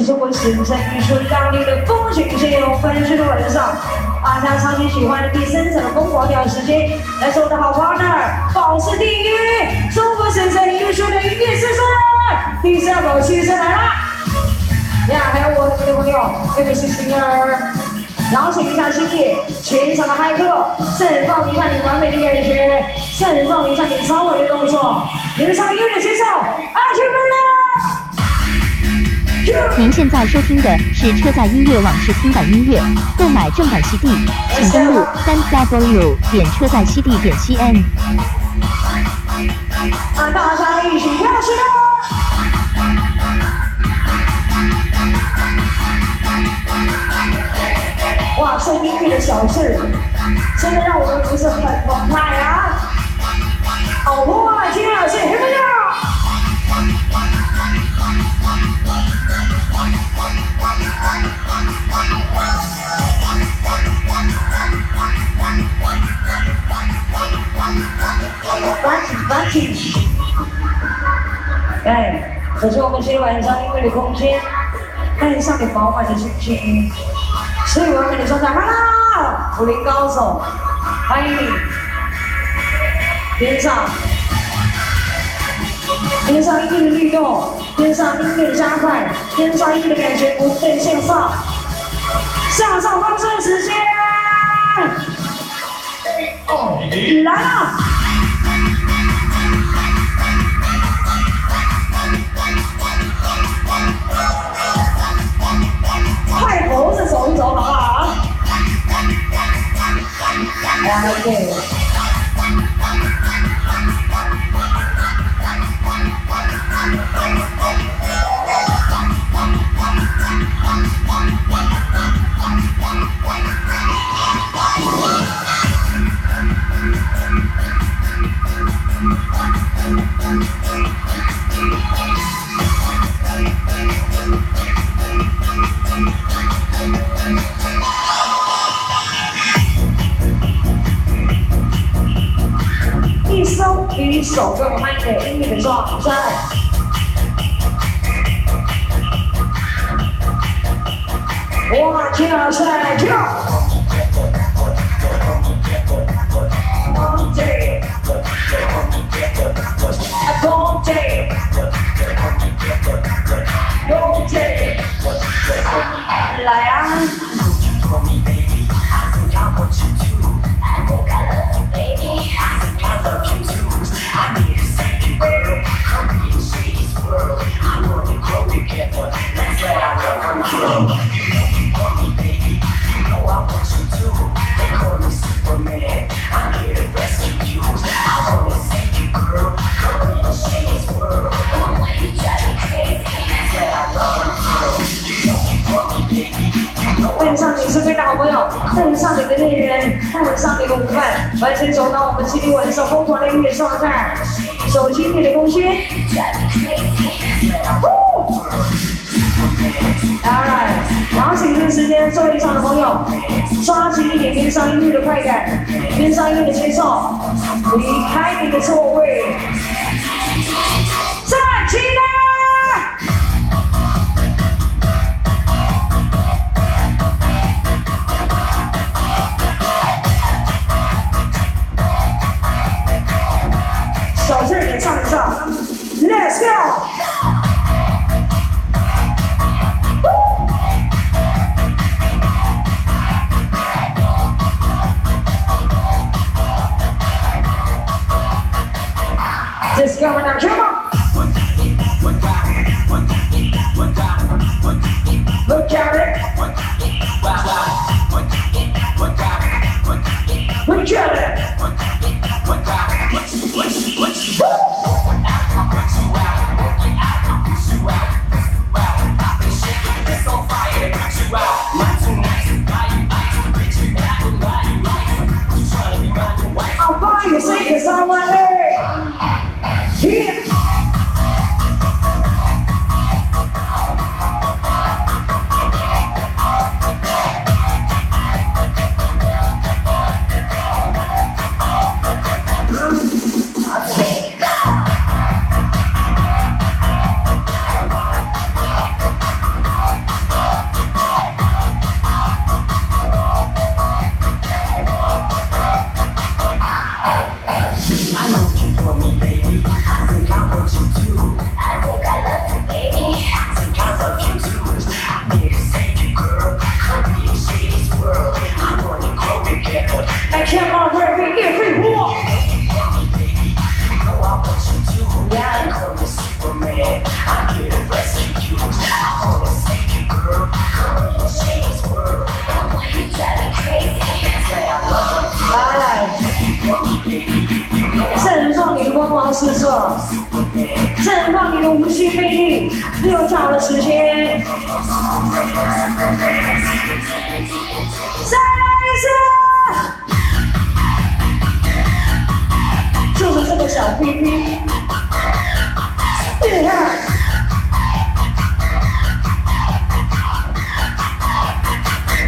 是中国新生艺术当地的风情线，有分析的晚上，大家超级喜欢的第三场的风光调时间，来自我的好 partner，保时第一，中国新生艺术的音乐先生，第三宝先生来了，呀，还有我的朋友，这个是星儿，邀请一下星野，全场的嗨客，绽放一下你完美的感觉，绽放一下你超美的动作，连上音乐先生，爱去们。了。您现在收听的是车载音乐网视听版音乐，购买正版 CD，请登录三 w 点车载 CD 点 cn。啊，大家一起跳起来！哇，声音乐的小事，真的让我们不是很澎湃呀！好哇，今天老师，有没有？班级班级，哎，这是我们今天晚上音乐的空间，带上你饱满的心情。所以我要跟你说声 “hello”，武林高手，欢迎你。边上，边上音乐的律动，边上音乐的加快，边上音乐的感觉不断向上，向上发射时间。哦，来了。单位。首一首更欢迎的音乐的状态。哇，跳起来跳！公鸡，啊公鸡，公鸡，来啊！完全走到我们今天晚上疯狂的音乐状态，手机你的空间。Alright，然后请这个时间，座位上的朋友，抓紧一点边上音乐的快感，边上音乐的节奏，离开你的座位，声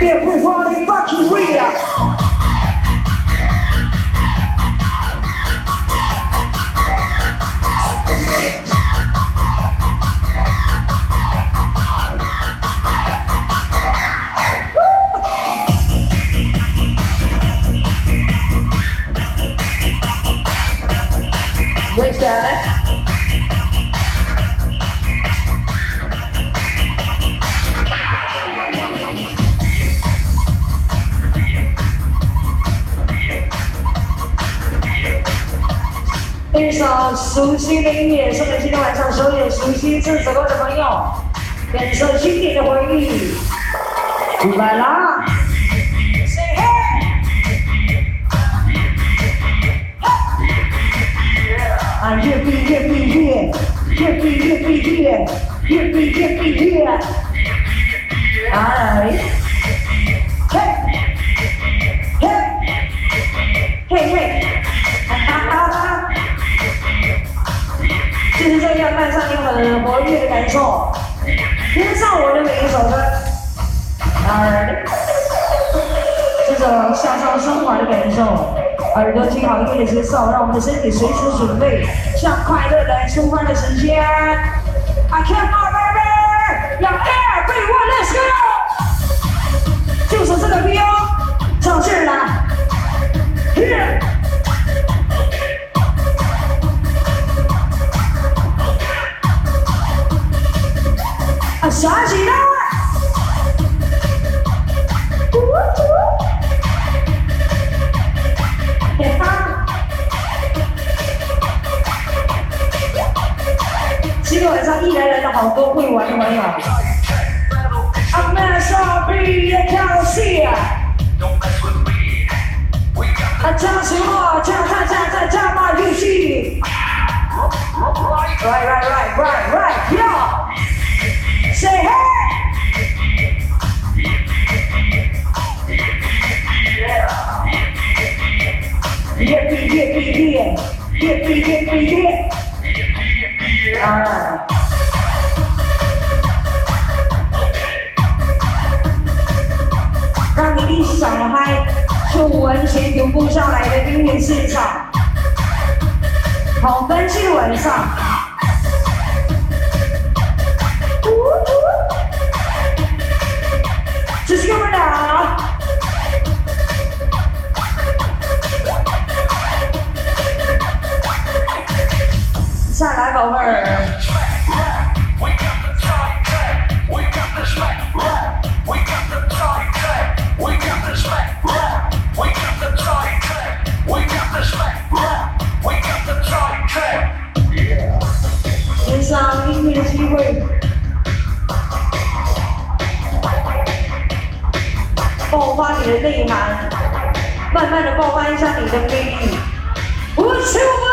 Everybody fucking real. 熟悉的音乐，送给今天晚上所有熟悉这首歌的朋友，感受经典的回忆。来啦！啊，越比越比越，越比越比越，越比越比越。哎，很活跃的感受，跟上我的每一首歌。哎，这种向上升华的感受。耳朵听好音乐的节奏，让我们的身体随时准备向快乐来出发的时间。I can't my baby，让 air be one，let's go，就是这个 feel，慢慢的爆发一下你的魅力，无处不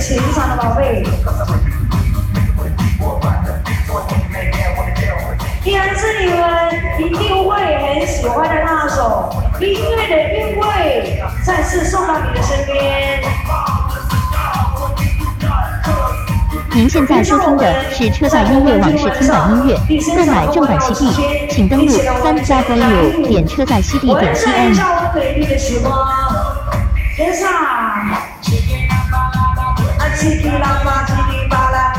情场的宝贝。也是你们一定会很喜欢的那首音乐的韵味，再次送到你的身边。您现在收听的是车载音乐网视听版音乐，购买正版 CD，请登录三 w 点车载 CD 点 cn。天上，啊叽里啦啦，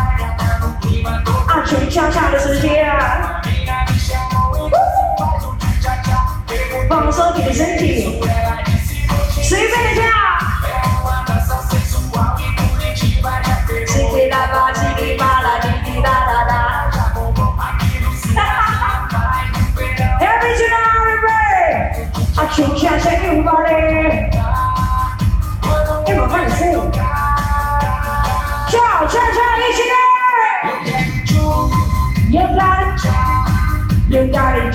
叽里吧啦，啊全向下的世界啊，放松你的身体，随便跳。叽里啦啦，叽里吧啦，叽里啦啦啦。Every tonight, every 啊全向下，everybody。哎，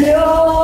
又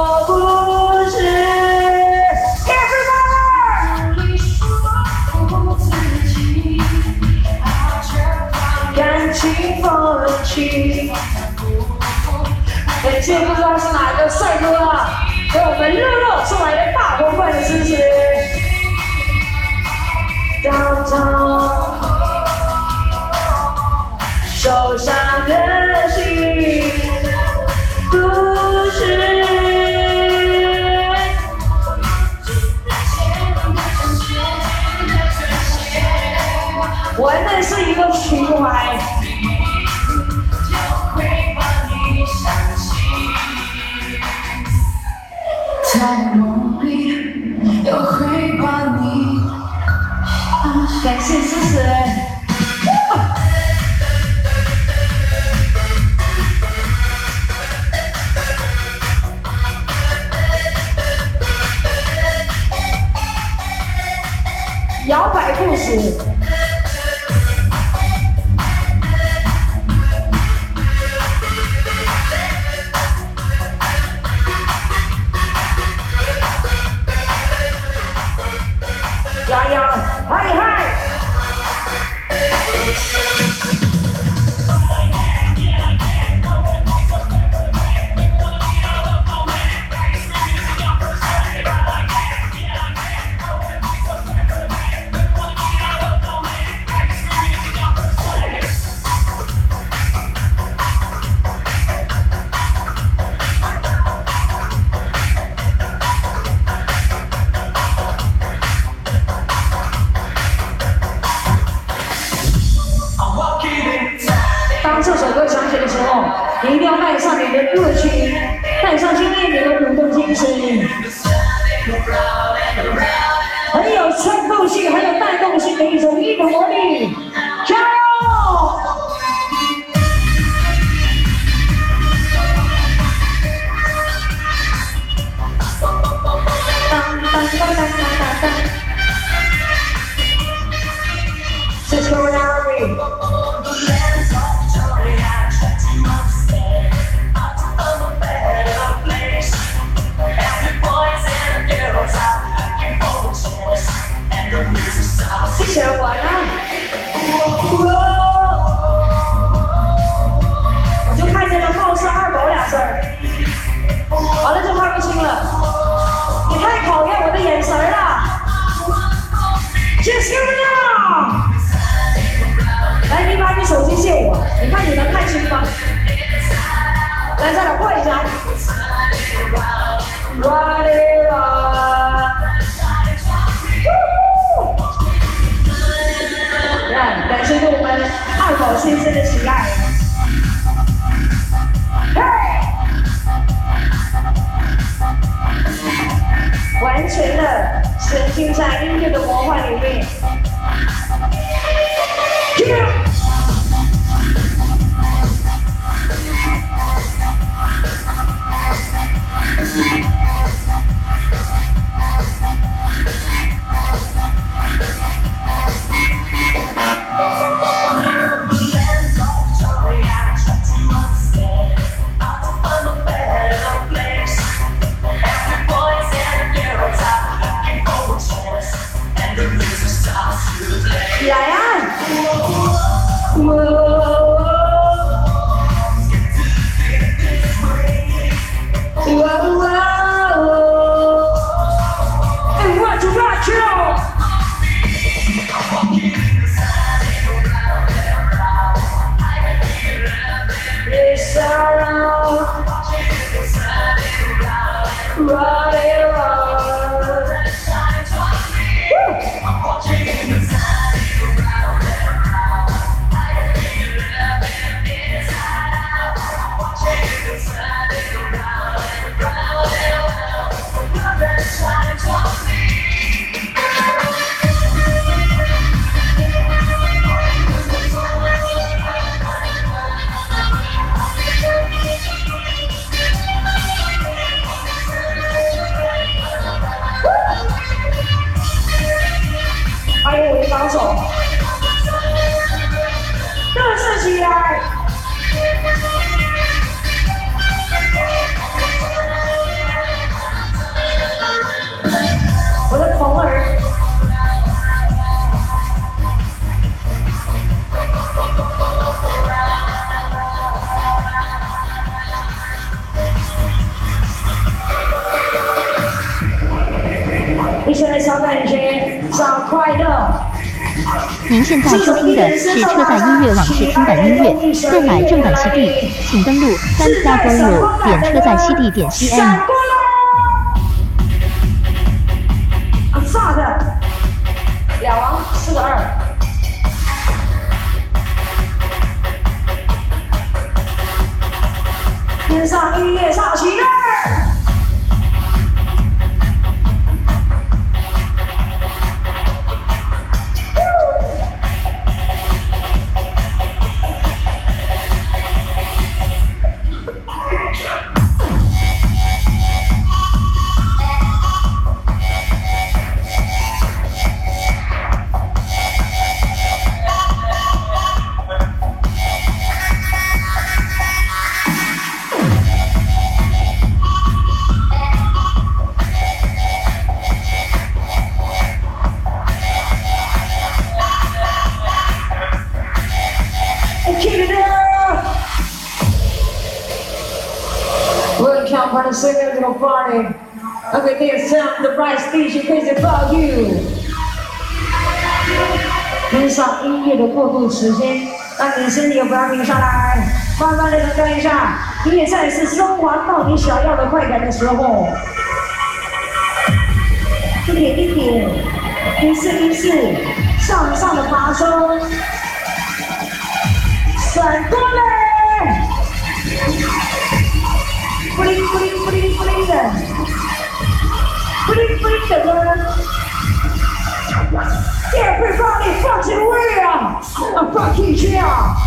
right. 快乐。您现在收听的是车载音乐网视听版音乐，购买正版 CD，请登录三 w 点车载 CD 点 cn。身体也不要停下来，慢慢的等待一下，你也再次升华到你想要的快感的时候，一点一点，一次一次向上的爬升，闪过来，不灵不灵不灵不灵的，不灵不灵的歌。Everybody fucking real! A fucking chill!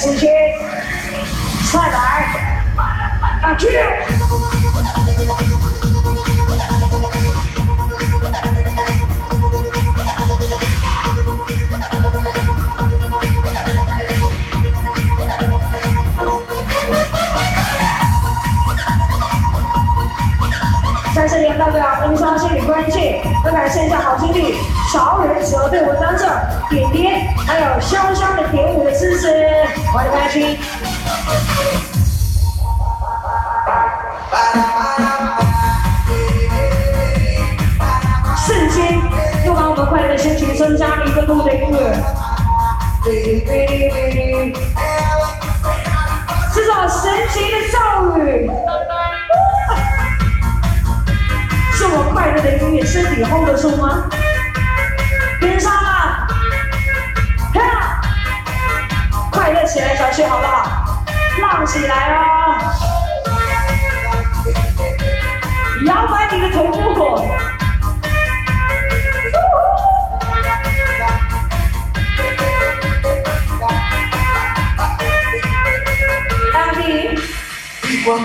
presencia 起来哦，摇摆你的头部，大地，活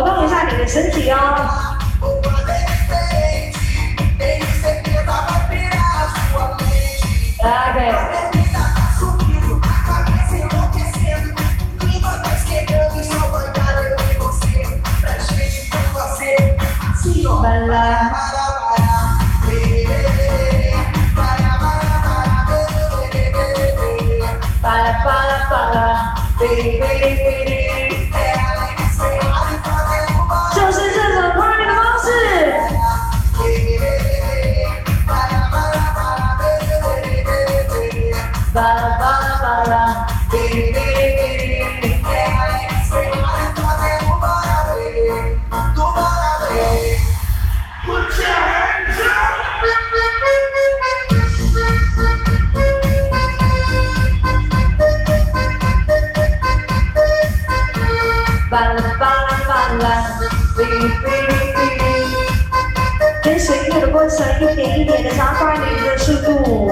动一下你的身体哦。Praga. Balar. Para, para, para. Baby, baby. 会随一点一点的加快你的速度。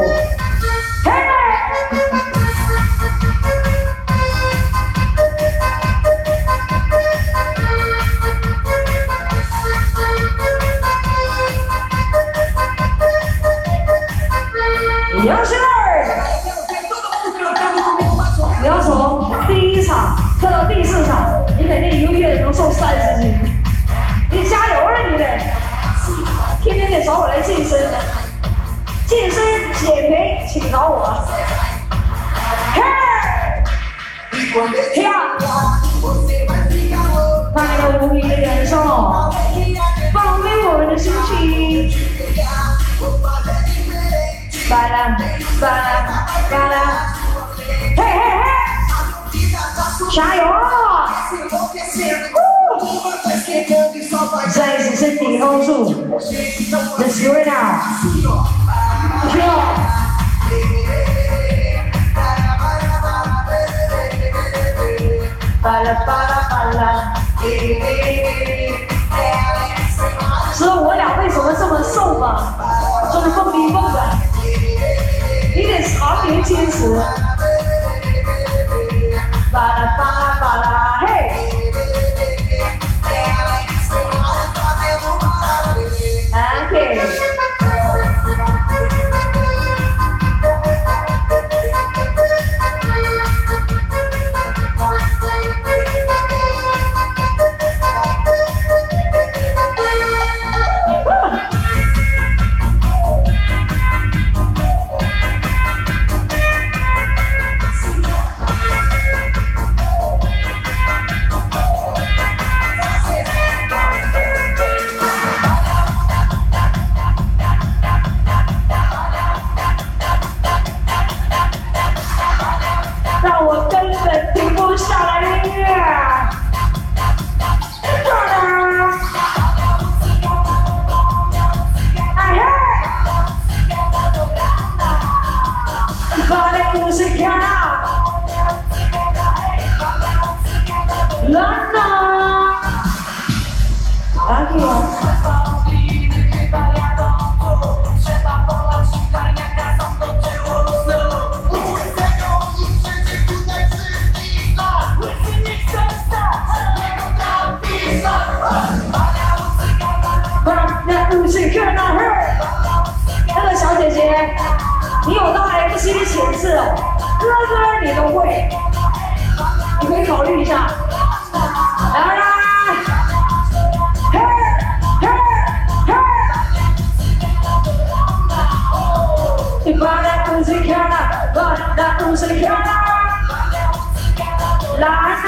来啦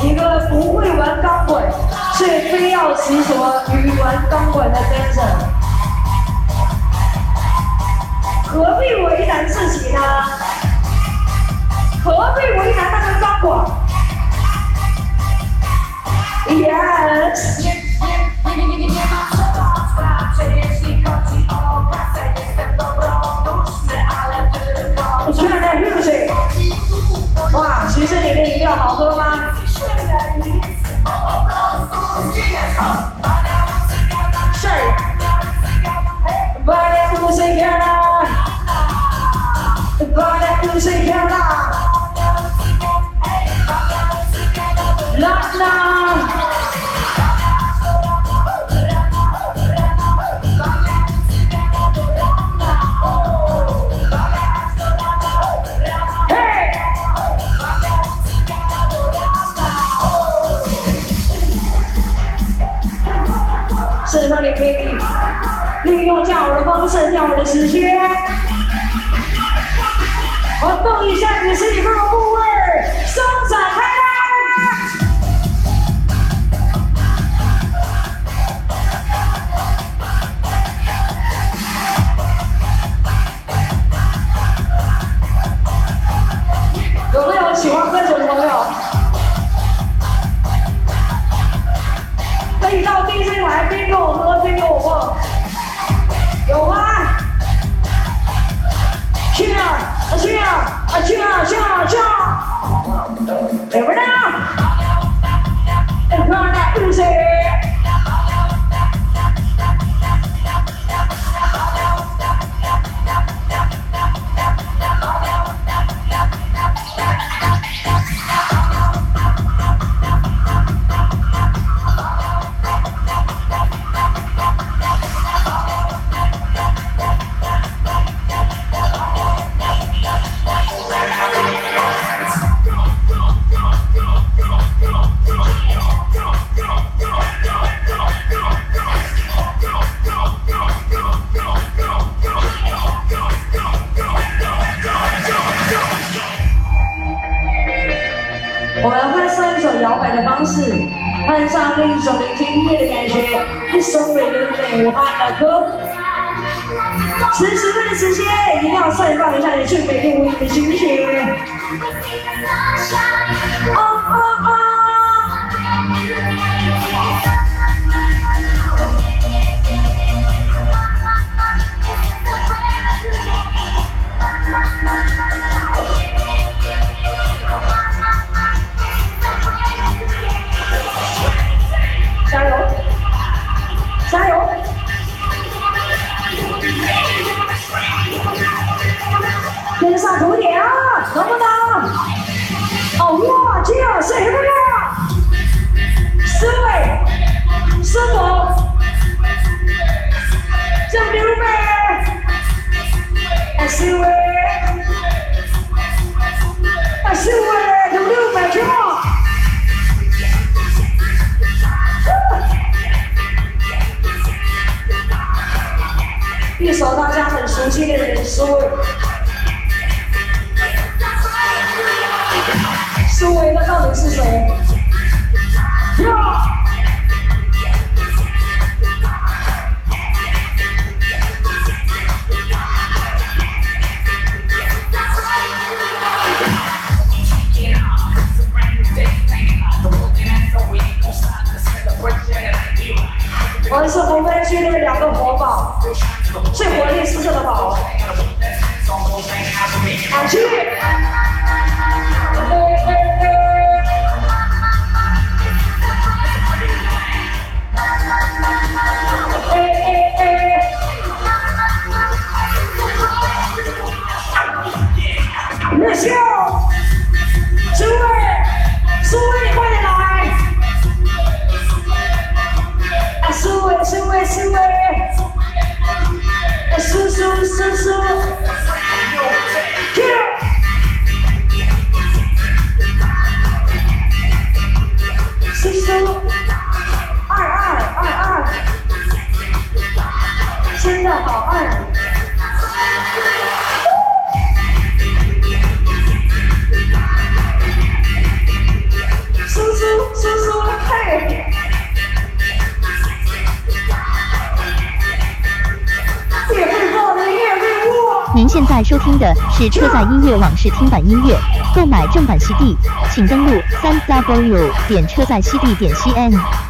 一个不会玩钢管却非要执着于玩钢管的 dancer 何必为难自己呢？何必为难他我，哇，其实里面饮料好喝吗？剩下我的时间，我动一下你的身体。是车载音乐网试听版音乐，购买正版 CD，请登录三 w 点车载 CD 点 cn。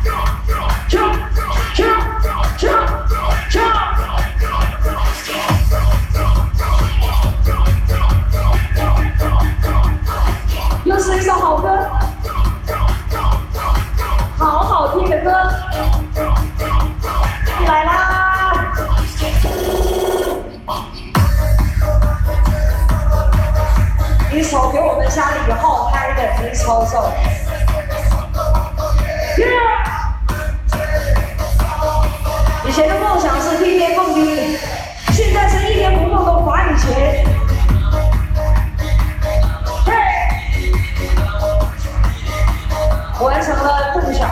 完成了梦想。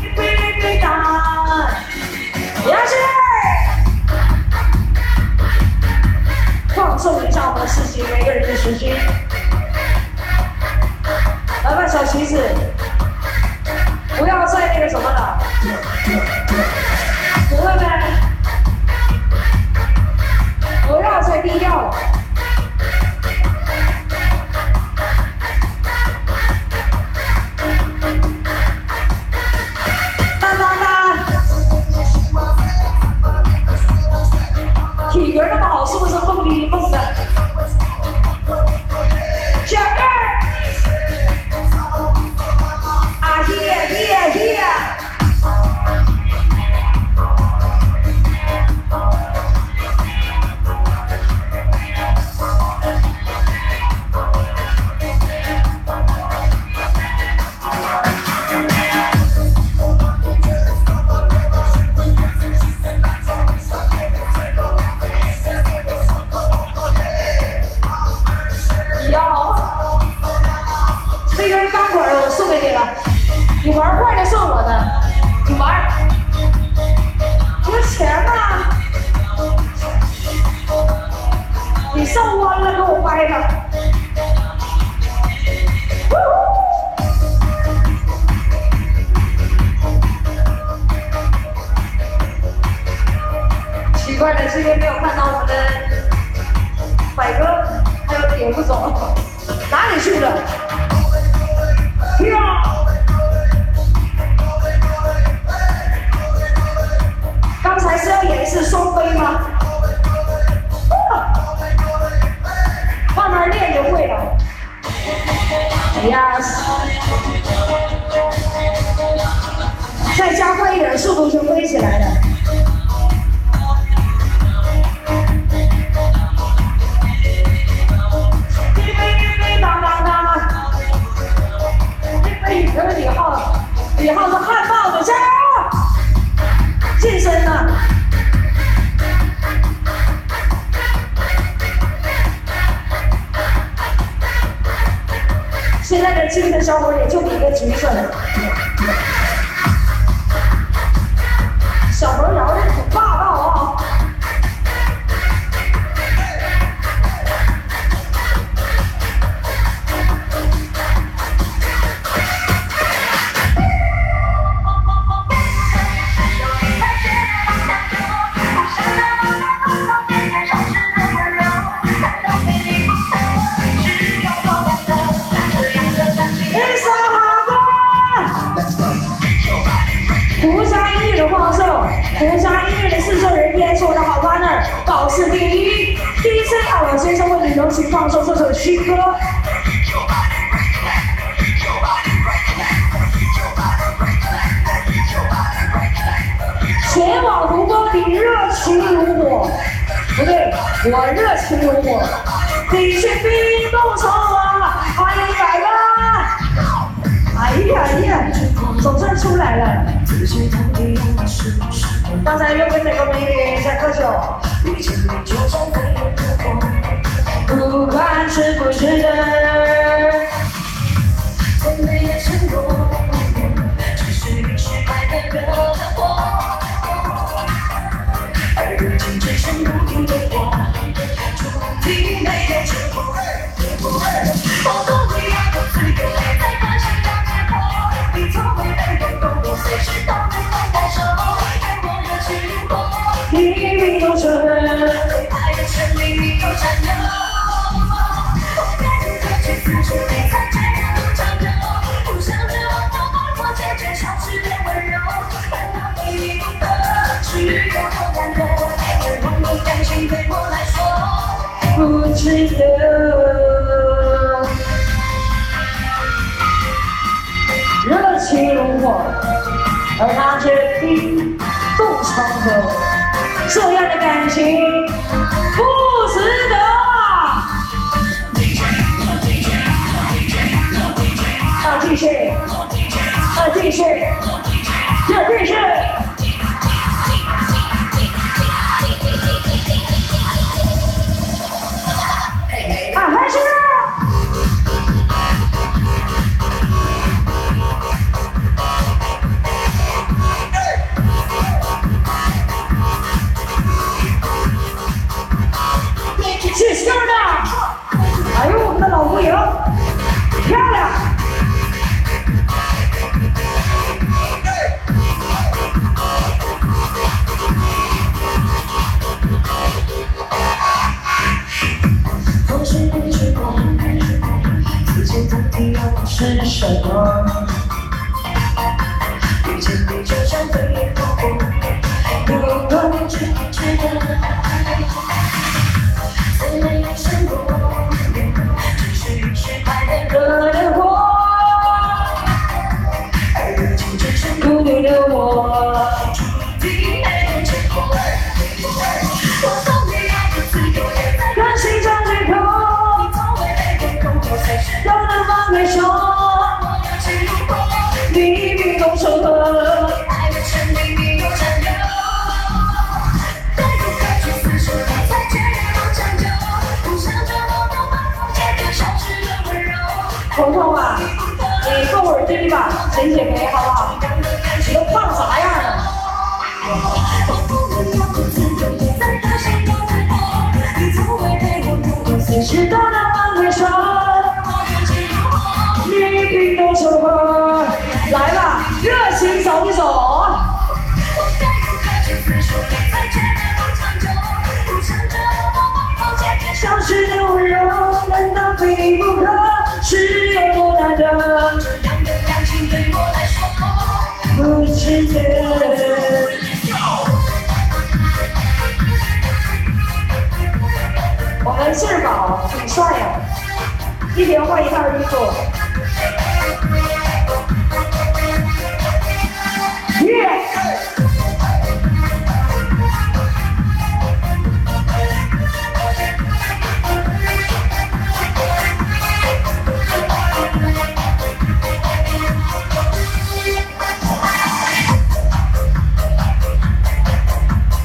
哔哔哔哒，杨去，放松一下我们的事情，每个人的时间。来吧，小旗子，不要再那个什么了。上弯了给我掰了。奇怪的是，因为没有看到我们的百哥，还有点不走，哪里去了？跳！刚才是要演示双飞吗？Yes。再加快一点速度就飞起来了。当当当。这个李浩，李浩的精神小伙也就你一个橘色送，福山音乐的制作人也是我的好 partner，保持第一。第一次啊，我先生为你荣情放送这首新歌。前往如歌，你热情如火，不对，我热情如火，你却冰冻成我，欢迎百乐。哎呀哎呀，总算出来了。刚才又跟哪个美女在喝酒你的心里住着一个不管是不是真最美的承诺只是你时快的惹的祸而如今只剩不停的我注定没有结果无法不值得。热情如火，而他却冰冻成河，这样的感情不值得啊！要继续，继续，继续。是什么？比动们信儿宝挺帅呀，一天换一套衣服。耶！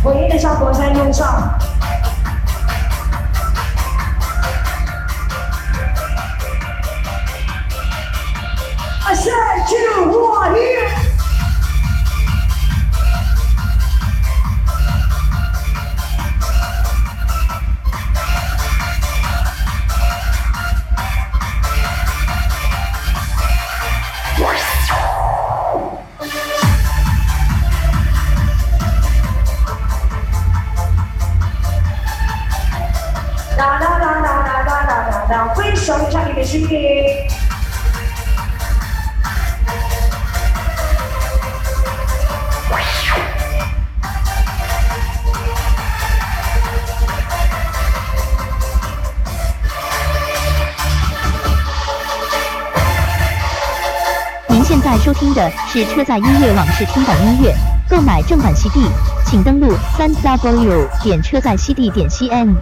唯一的小火山用上。是车载音乐网视听版音乐，购买正版 CD，请登录三 w 点车载 CD 点 cn。